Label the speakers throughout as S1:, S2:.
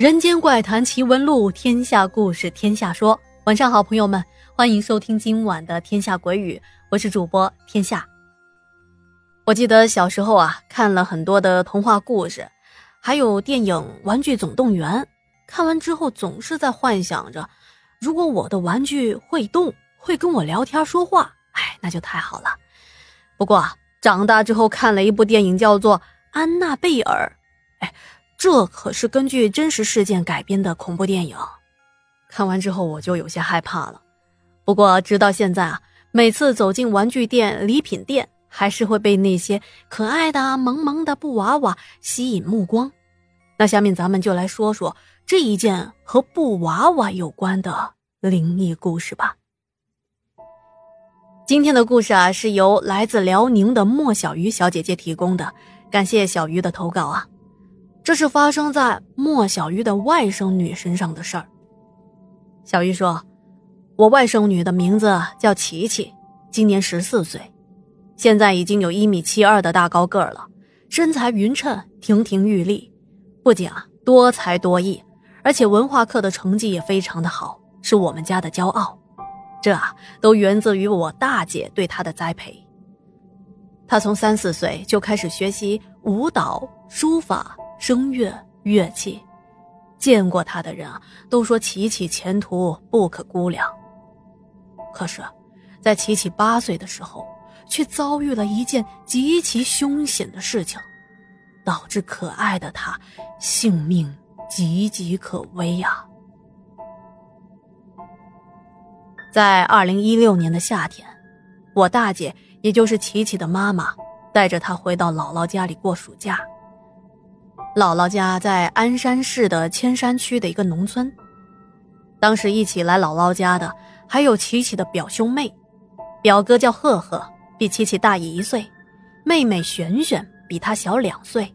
S1: 人间怪谈奇闻录，天下故事天下说。晚上好，朋友们，欢迎收听今晚的《天下鬼语》，我是主播天下。我记得小时候啊，看了很多的童话故事，还有电影《玩具总动员》，看完之后总是在幻想着，如果我的玩具会动，会跟我聊天说话，哎，那就太好了。不过长大之后看了一部电影，叫做《安娜贝尔》，哎。这可是根据真实事件改编的恐怖电影，看完之后我就有些害怕了。不过直到现在啊，每次走进玩具店、礼品店，还是会被那些可爱的萌萌的布娃娃吸引目光。那下面咱们就来说说这一件和布娃娃有关的灵异故事吧。今天的故事啊，是由来自辽宁的莫小鱼小姐姐提供的，感谢小鱼的投稿啊。这是发生在莫小鱼的外甥女身上的事儿。小鱼说：“我外甥女的名字叫琪琪，今年十四岁，现在已经有一米七二的大高个儿了，身材匀称，亭亭玉立，不仅啊多才多艺，而且文化课的成绩也非常的好，是我们家的骄傲。这啊都源自于我大姐对她的栽培。她从三四岁就开始学习舞蹈、书法。”声乐乐器，见过他的人啊，都说琪琪前途不可估量。可是，在琪琪八岁的时候，却遭遇了一件极其凶险的事情，导致可爱的他性命岌岌可危呀。在二零一六年的夏天，我大姐，也就是琪琪的妈妈，带着她回到姥姥家里过暑假。姥姥家在鞍山市的千山区的一个农村。当时一起来姥姥家的还有琪琪的表兄妹，表哥叫赫赫，比琪琪大一岁；妹妹璇璇比他小两岁。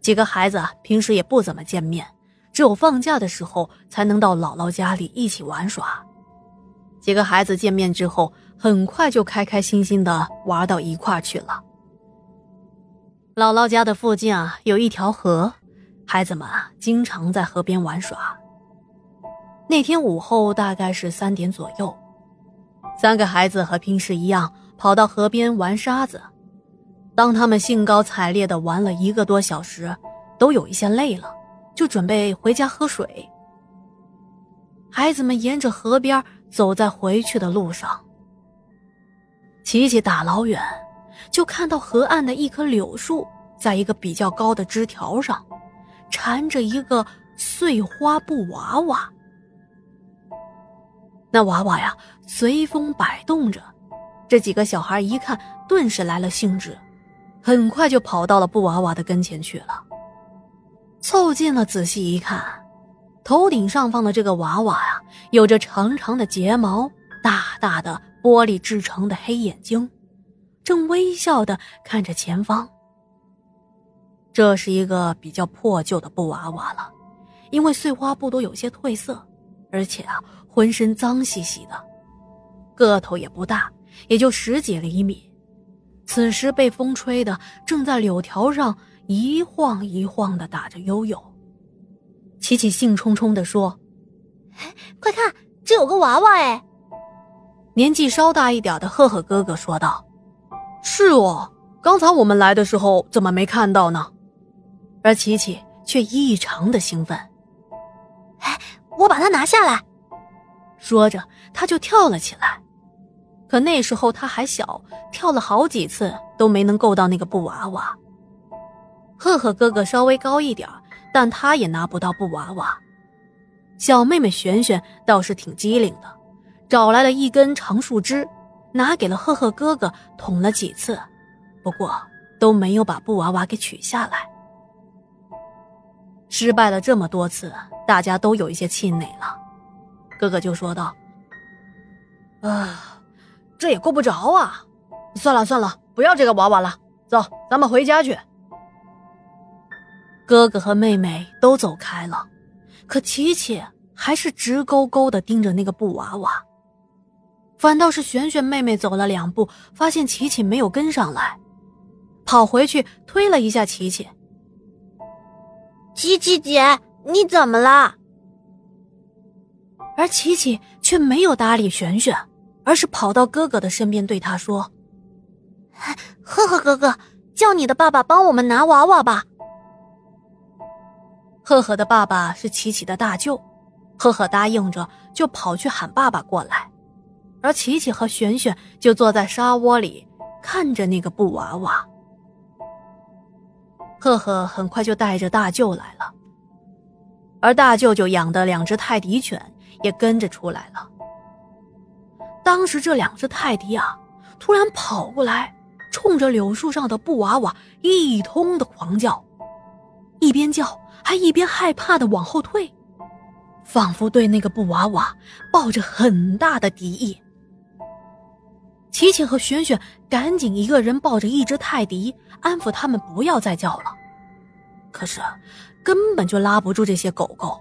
S1: 几个孩子平时也不怎么见面，只有放假的时候才能到姥姥家里一起玩耍。几个孩子见面之后，很快就开开心心的玩到一块去了。姥姥家的附近啊，有一条河，孩子们啊经常在河边玩耍。那天午后大概是三点左右，三个孩子和平时一样跑到河边玩沙子。当他们兴高采烈的玩了一个多小时，都有一些累了，就准备回家喝水。孩子们沿着河边走在回去的路上，琪琪大老远。就看到河岸的一棵柳树，在一个比较高的枝条上，缠着一个碎花布娃娃。那娃娃呀，随风摆动着。这几个小孩一看，顿时来了兴致，很快就跑到了布娃娃的跟前去了。凑近了仔细一看，头顶上方的这个娃娃呀，有着长长的睫毛，大大的玻璃制成的黑眼睛。正微笑的看着前方。这是一个比较破旧的布娃娃了，因为碎花布都有些褪色，而且啊，浑身脏兮兮的，个头也不大，也就十几厘米。此时被风吹的，正在柳条上一晃一晃的打着悠悠。琪琪兴冲冲的说：“
S2: 快看，这有个娃娃哎！”
S1: 年纪稍大一点的赫赫哥哥说道。是哦，刚才我们来的时候怎么没看到呢？而琪琪却异常的兴奋。
S2: 哎，我把它拿下来！
S1: 说着，他就跳了起来。可那时候他还小，跳了好几次都没能够到那个布娃娃。赫赫哥哥稍微高一点，但他也拿不到布娃娃。小妹妹璇璇倒是挺机灵的，找来了一根长树枝。拿给了赫赫哥哥捅了几次，不过都没有把布娃娃给取下来。失败了这么多次，大家都有一些气馁了。哥哥就说道：“啊，这也够不着啊！算了算了，不要这个娃娃了，走，咱们回家去。”哥哥和妹妹都走开了，可琪琪还是直勾勾的盯着那个布娃娃。反倒是璇璇妹妹走了两步，发现琪琪没有跟上来，跑回去推了一下琪琪。
S2: 琪琪姐，你怎么了？
S1: 而琪琪却没有搭理璇璇，而是跑到哥哥的身边，对他说：“
S2: 赫赫哥哥，叫你的爸爸帮我们拿娃娃吧。”
S1: 赫赫的爸爸是琪琪的大舅，赫赫答应着，就跑去喊爸爸过来，而琪琪和璇璇就坐在沙窝里看着那个布娃娃。赫赫很快就带着大舅来了，而大舅舅养的两只泰迪犬也跟着出来了。当时这两只泰迪啊，突然跑过来，冲着柳树上的布娃娃一通的狂叫，一边叫还一边害怕的往后退，仿佛对那个布娃娃抱着很大的敌意。琪琪和璇璇赶紧一个人抱着一只泰迪，安抚他们不要再叫了。可是，根本就拉不住这些狗狗。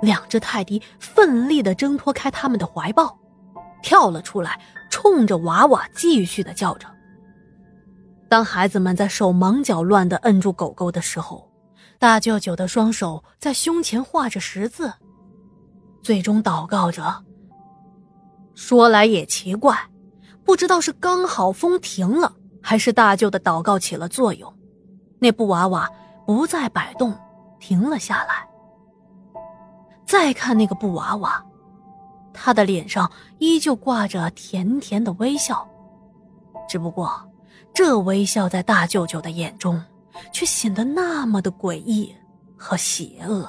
S1: 两只泰迪奋力的挣脱开他们的怀抱，跳了出来，冲着娃娃继续的叫着。当孩子们在手忙脚乱的摁住狗狗的时候，大舅舅的双手在胸前画着十字，最终祷告着。说来也奇怪。不知道是刚好风停了，还是大舅的祷告起了作用，那布娃娃不再摆动，停了下来。再看那个布娃娃，他的脸上依旧挂着甜甜的微笑，只不过这微笑在大舅舅的眼中，却显得那么的诡异和邪恶。